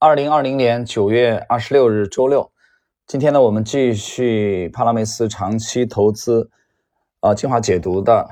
二零二零年九月二十六日，周六。今天呢，我们继续帕拉梅斯长期投资啊精华解读的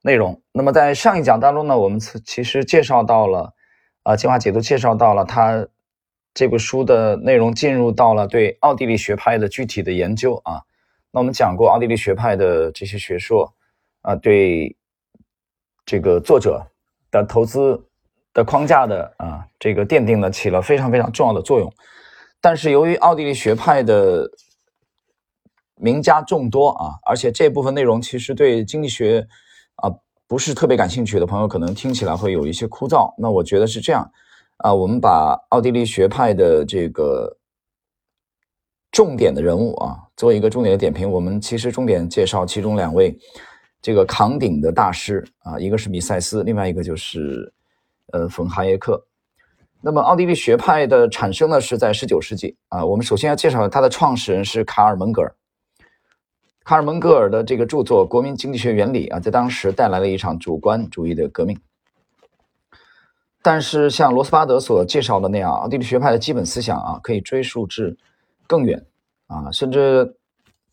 内容。那么在上一讲当中呢，我们其实介绍到了啊精华解读介绍到了他这部书的内容，进入到了对奥地利学派的具体的研究啊。那我们讲过奥地利学派的这些学说啊，对这个作者的投资。的框架的啊，这个奠定呢起了非常非常重要的作用。但是由于奥地利学派的名家众多啊，而且这部分内容其实对经济学啊不是特别感兴趣的朋友，可能听起来会有一些枯燥。那我觉得是这样啊，我们把奥地利学派的这个重点的人物啊做一个重点的点评。我们其实重点介绍其中两位这个扛鼎的大师啊，一个是米塞斯，另外一个就是。呃，冯哈耶克。那么，奥地利学派的产生呢，是在十九世纪啊。我们首先要介绍它的创始人是卡尔蒙格尔。卡尔蒙格尔的这个著作《国民经济学原理》啊，在当时带来了一场主观主义的革命。但是，像罗斯巴德所介绍的那样，奥地利学派的基本思想啊，可以追溯至更远啊，甚至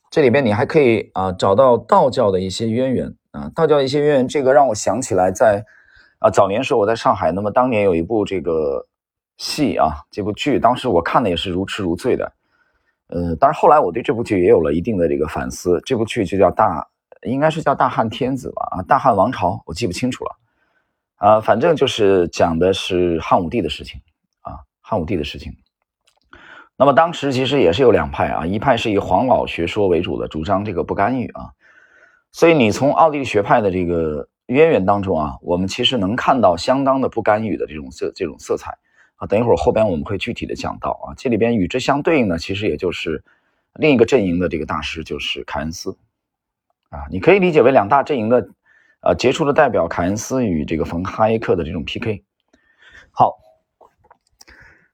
这里边你还可以啊找到道教的一些渊源啊，道教的一些渊源。这个让我想起来在。啊，早年时候我在上海，那么当年有一部这个戏啊，这部剧，当时我看的也是如痴如醉的。呃，当然后来我对这部剧也有了一定的这个反思。这部剧就叫大，应该是叫《大汉天子》吧？啊，《大汉王朝》，我记不清楚了。啊，反正就是讲的是汉武帝的事情啊，汉武帝的事情。那么当时其实也是有两派啊，一派是以黄老学说为主的，主张这个不干预啊。所以你从奥地利学派的这个。渊源当中啊，我们其实能看到相当的不干预的这种色这种色彩啊。等一会儿后边我们会具体的讲到啊，这里边与之相对应的，其实也就是另一个阵营的这个大师就是凯恩斯啊。你可以理解为两大阵营的呃杰出的代表，凯恩斯与这个冯哈耶克的这种 PK。好，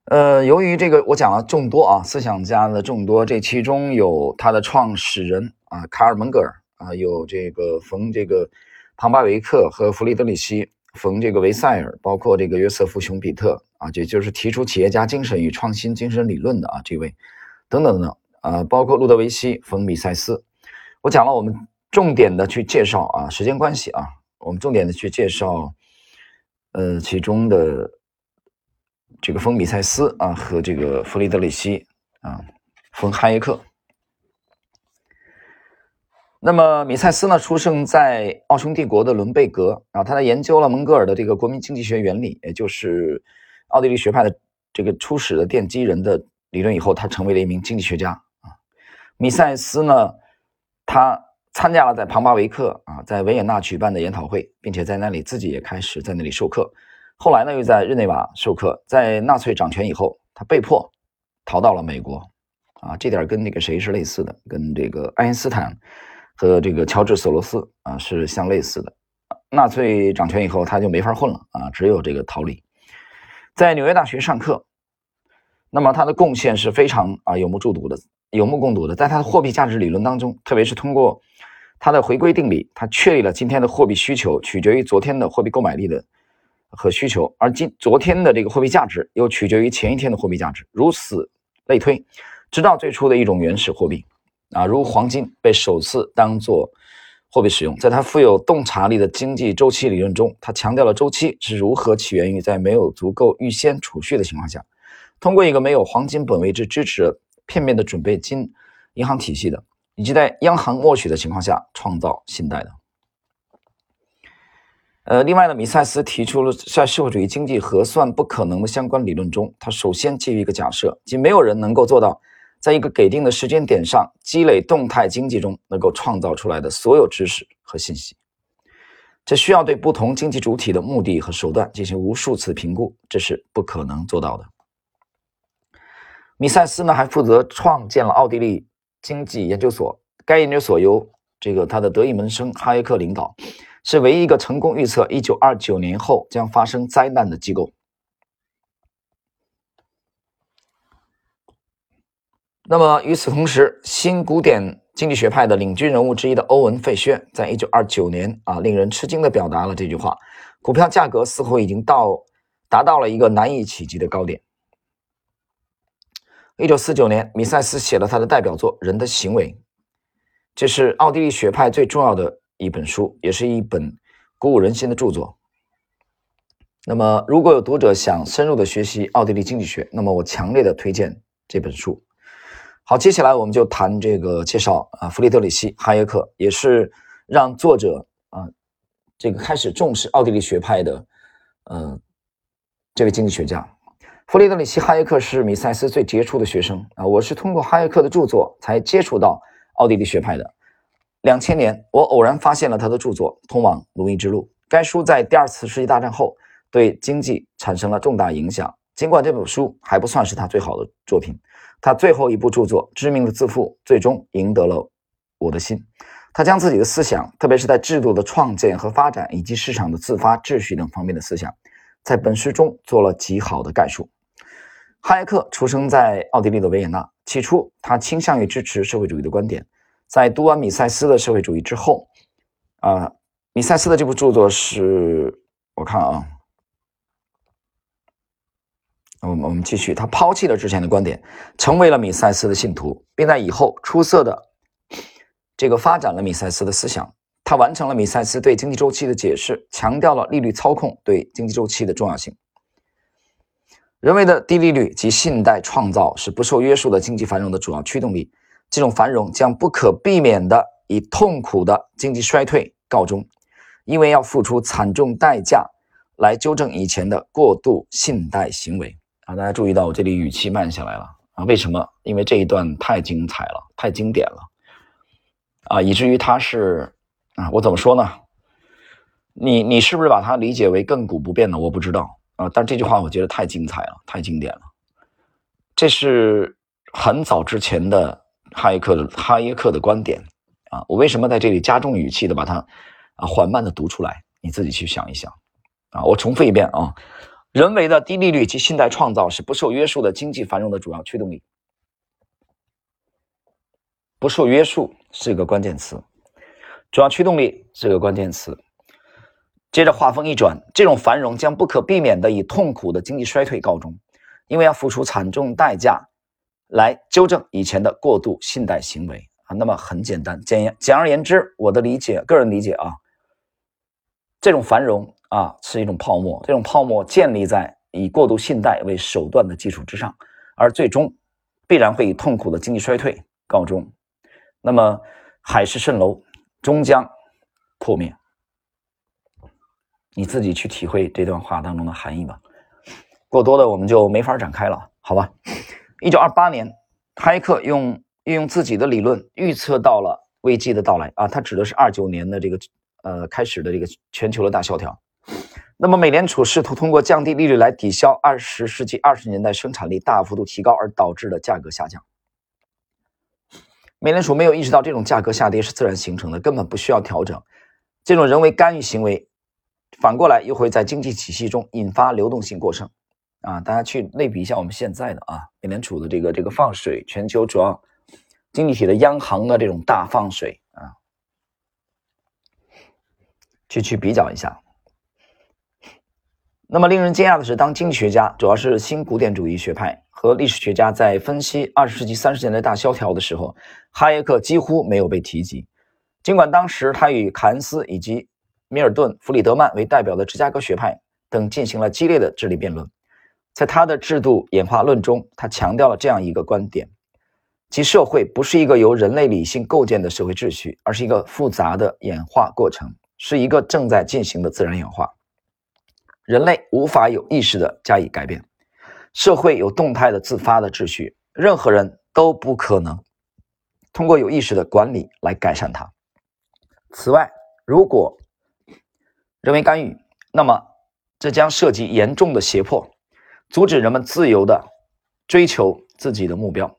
呃，由于这个我讲了众多啊思想家的众多，这其中有他的创始人啊卡尔蒙格尔啊，有这个冯这个。庞巴维克和弗里德里希·冯这个维塞尔，包括这个约瑟夫·熊彼特啊，这就是提出企业家精神与创新精神理论的啊，这位等等等等啊，包括路德维希·冯米塞斯。我讲了，我们重点的去介绍啊，时间关系啊，我们重点的去介绍呃其中的这个冯米塞斯啊和这个弗里德里希啊，冯哈耶克。那么米塞斯呢，出生在奥匈帝国的伦贝格啊，他在研究了蒙格尔的这个国民经济学原理，也就是奥地利学派的这个初始的奠基人的理论以后，他成为了一名经济学家啊。米塞斯呢，他参加了在庞巴维克啊，在维也纳举办的研讨会，并且在那里自己也开始在那里授课。后来呢，又在日内瓦授课。在纳粹掌权以后，他被迫逃到了美国啊，这点跟那个谁是类似的，跟这个爱因斯坦。和这个乔治索罗斯啊是相类似的，纳粹掌权以后他就没法混了啊，只有这个逃离，在纽约大学上课。那么他的贡献是非常啊有目共睹的，有目共睹的。在他的货币价值理论当中，特别是通过他的回归定理，他确立了今天的货币需求取决于昨天的货币购买力的和需求，而今昨天的这个货币价值又取决于前一天的货币价值，如此类推，直到最初的一种原始货币。啊，如黄金被首次当作货币使用，在他富有洞察力的经济周期理论中，他强调了周期是如何起源于在没有足够预先储蓄的情况下，通过一个没有黄金本位制支持片面的准备金银行体系的，以及在央行默许的情况下创造信贷的。呃，另外呢，米塞斯提出了在社会主义经济核算不可能的相关理论中，他首先基于一个假设，即没有人能够做到。在一个给定的时间点上积累动态经济中能够创造出来的所有知识和信息，这需要对不同经济主体的目的和手段进行无数次评估，这是不可能做到的。米塞斯呢还负责创建了奥地利经济研究所，该研究所由这个他的得意门生哈耶克领导，是唯一一个成功预测1929年后将发生灾难的机构。那么与此同时，新古典经济学派的领军人物之一的欧文·费薛，在一九二九年啊，令人吃惊地表达了这句话：股票价格似乎已经到达到了一个难以企及的高点。一九四九年，米塞斯写了他的代表作《人的行为》，这是奥地利学派最重要的一本书，也是一本鼓舞人心的著作。那么，如果有读者想深入的学习奥地利经济学，那么我强烈的推荐这本书。好，接下来我们就谈这个介绍啊，弗里德里希·哈耶克，也是让作者啊这个开始重视奥地利学派的，呃，这位经济学家。弗里德里希·哈耶克是米塞斯最杰出的学生啊！我是通过哈耶克的著作才接触到奥地利学派的。两千年，我偶然发现了他的著作《通往奴役之路》。该书在第二次世界大战后对经济产生了重大影响。尽管这本书还不算是他最好的作品，他最后一部著作《知命的自负》最终赢得了我的心。他将自己的思想，特别是在制度的创建和发展以及市场的自发秩序等方面的思想，在本书中做了极好的概述。哈耶克出生在奥地利的维也纳。起初，他倾向于支持社会主义的观点。在读完米塞斯的社会主义之后，啊，米塞斯的这部著作是，我看啊，我们我们继续。他抛弃了之前的观点，成为了米塞斯的信徒，并在以后出色的这个发展了米塞斯的思想。他完成了米塞斯对经济周期的解释，强调了利率操控对经济周期的重要性。人为的低利率及信贷创造是不受约束的经济繁荣的主要驱动力。这种繁荣将不可避免地以痛苦的经济衰退告终，因为要付出惨重代价来纠正以前的过度信贷行为。啊，大家注意到我这里语气慢下来了啊？为什么？因为这一段太精彩了，太经典了啊，以至于它是啊，我怎么说呢？你你是不是把它理解为亘古不变的？我不知道。啊！但这句话我觉得太精彩了，太经典了。这是很早之前的哈耶克的哈耶克的观点啊。我为什么在这里加重语气的把它啊缓慢的读出来？你自己去想一想啊。我重复一遍啊：人为的低利率及信贷创造是不受约束的经济繁荣的主要驱动力。不受约束是个关键词，主要驱动力是个关键词。接着话锋一转，这种繁荣将不可避免地以痛苦的经济衰退告终，因为要付出惨重代价来纠正以前的过度信贷行为啊。那么很简单，简言简而言之，我的理解，个人理解啊，这种繁荣啊是一种泡沫，这种泡沫建立在以过度信贷为手段的基础之上，而最终必然会以痛苦的经济衰退告终。那么海市蜃楼终将破灭。你自己去体会这段话当中的含义吧，过多的我们就没法展开了，好吧？一九二八年，哈耶克用运用自己的理论预测到了危机的到来啊，他指的是二九年的这个呃开始的这个全球的大萧条。那么美联储试图通过降低利率来抵消二十世纪二十年代生产力大幅度提高而导致的价格下降。美联储没有意识到这种价格下跌是自然形成的，根本不需要调整，这种人为干预行为。反过来又会在经济体系中引发流动性过剩，啊，大家去类比一下我们现在的啊，美联储的这个这个放水，全球主要经济体的央行的这种大放水啊，去去比较一下。那么令人惊讶的是，当经济学家，主要是新古典主义学派和历史学家在分析二十世纪三十年代大萧条的时候，哈耶克几乎没有被提及，尽管当时他与凯恩斯以及米尔顿·弗里德曼为代表的芝加哥学派等进行了激烈的智力辩论。在他的制度演化论中，他强调了这样一个观点：即社会不是一个由人类理性构建的社会秩序，而是一个复杂的演化过程，是一个正在进行的自然演化。人类无法有意识地加以改变，社会有动态的自发的秩序，任何人都不可能通过有意识的管理来改善它。此外，如果人为干预，那么这将涉及严重的胁迫，阻止人们自由的追求自己的目标。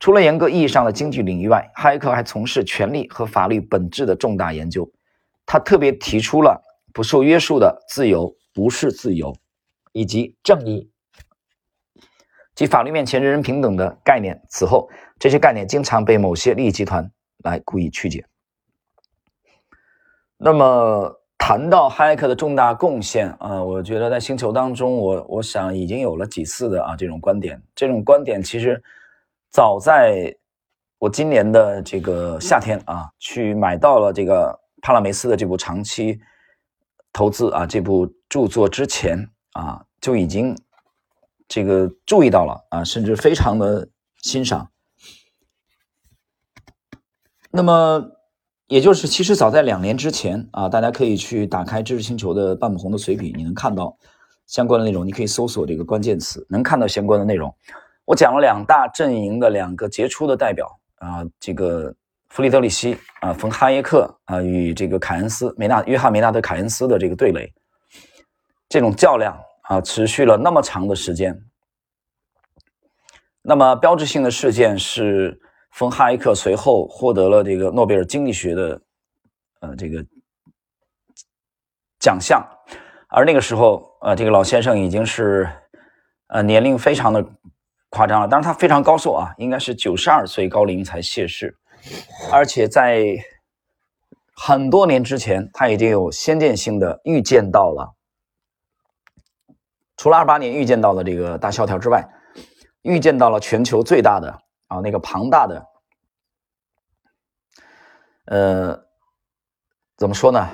除了严格意义上的经济领域外，哈耶克还从事权利和法律本质的重大研究。他特别提出了不受约束的自由不是自由，以及正义及法律面前人人平等的概念。此后，这些概念经常被某些利益集团来故意曲解。那么。谈到哈耶克的重大贡献啊，我觉得在星球当中，我我想已经有了几次的啊这种观点。这种观点其实早在我今年的这个夏天啊，去买到了这个帕拉梅斯的这部长期投资啊这部著作之前啊，就已经这个注意到了啊，甚至非常的欣赏。那么，也就是其实早在两年之前啊，大家可以去打开知识星球的半亩红的随笔，你能看到相关的内容。你可以搜索这个关键词，能看到相关的内容。我讲了两大阵营的两个杰出的代表啊，这个弗里德里希啊，冯哈耶克啊，与这个凯恩斯梅纳约翰梅纳德凯恩斯的这个对垒，这种较量啊，持续了那么长的时间。那么标志性的事件是。冯哈耶克随后获得了这个诺贝尔经济学的呃这个奖项，而那个时候呃这个老先生已经是呃年龄非常的夸张了，当然他非常高寿啊，应该是九十二岁高龄才谢世，而且在很多年之前他已经有先见性的预见到了，除了二八年预见到了这个大萧条之外，预见到了全球最大的。啊，那个庞大的，呃，怎么说呢？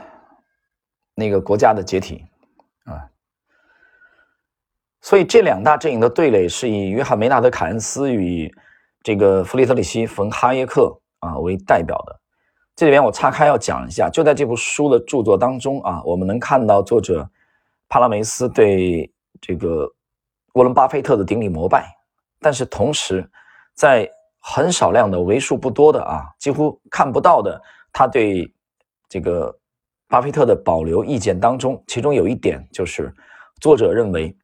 那个国家的解体啊，所以这两大阵营的对垒是以约翰梅纳德凯恩斯与这个弗里德里希冯哈耶克啊为代表的。这里边我岔开要讲一下，就在这部书的著作当中啊，我们能看到作者帕拉梅斯对这个沃伦巴菲特的顶礼膜拜，但是同时。在很少量的、为数不多的啊，几乎看不到的，他对这个巴菲特的保留意见当中，其中有一点就是，作者认为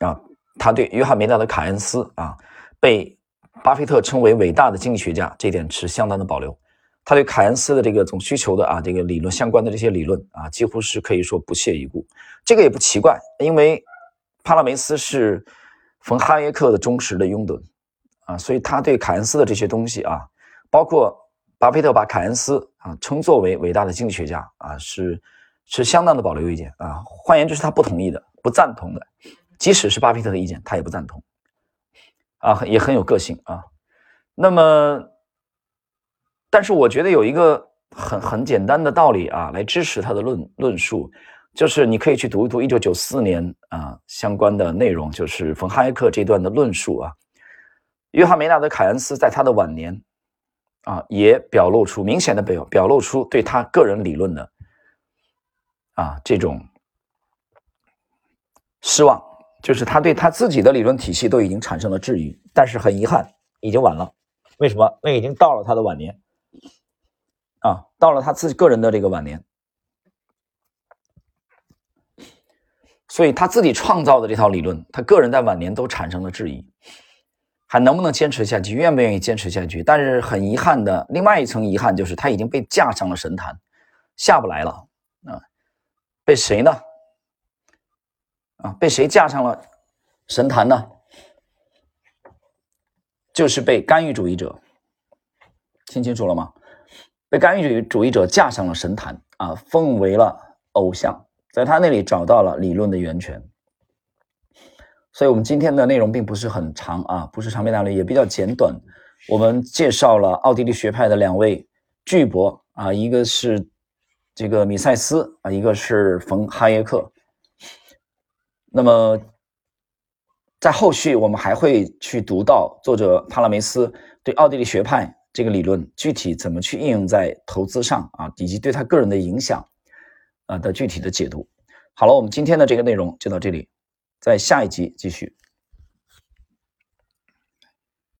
啊，他对约翰梅纳德凯恩斯啊，被巴菲特称为伟大的经济学家，这点持相当的保留。他对凯恩斯的这个总需求的啊，这个理论相关的这些理论啊，几乎是可以说不屑一顾。这个也不奇怪，因为帕拉梅斯是冯哈耶克的忠实的拥趸。啊，所以他对凯恩斯的这些东西啊，包括巴菲特把凯恩斯啊称作为伟大的经济学家啊，是是相当的保留意见啊。换言之，是他不同意的、不赞同的，即使是巴菲特的意见，他也不赞同。啊，也很有个性啊。那么，但是我觉得有一个很很简单的道理啊，来支持他的论论述，就是你可以去读一读一九九四年啊相关的内容，就是冯哈耶克这段的论述啊。约翰梅纳德·凯恩斯在他的晚年，啊，也表露出明显的表表露出对他个人理论的，啊，这种失望，就是他对他自己的理论体系都已经产生了质疑。但是很遗憾，已经晚了。为什么？那已经到了他的晚年，啊，到了他自己个人的这个晚年，所以他自己创造的这套理论，他个人在晚年都产生了质疑。还能不能坚持下去？愿不愿意坚持下去？但是很遗憾的，另外一层遗憾就是他已经被架上了神坛，下不来了啊！被谁呢？啊，被谁架上了神坛呢？就是被干预主义者，听清楚了吗？被干预主义者架上了神坛啊，奉为了偶像，在他那里找到了理论的源泉。所以，我们今天的内容并不是很长啊，不是长篇大论，也比较简短。我们介绍了奥地利学派的两位巨擘啊，一个是这个米塞斯啊，一个是冯哈耶克。那么，在后续我们还会去读到作者帕拉梅斯对奥地利学派这个理论具体怎么去应用在投资上啊，以及对他个人的影响啊的具体的解读。好了，我们今天的这个内容就到这里。在下一集继续。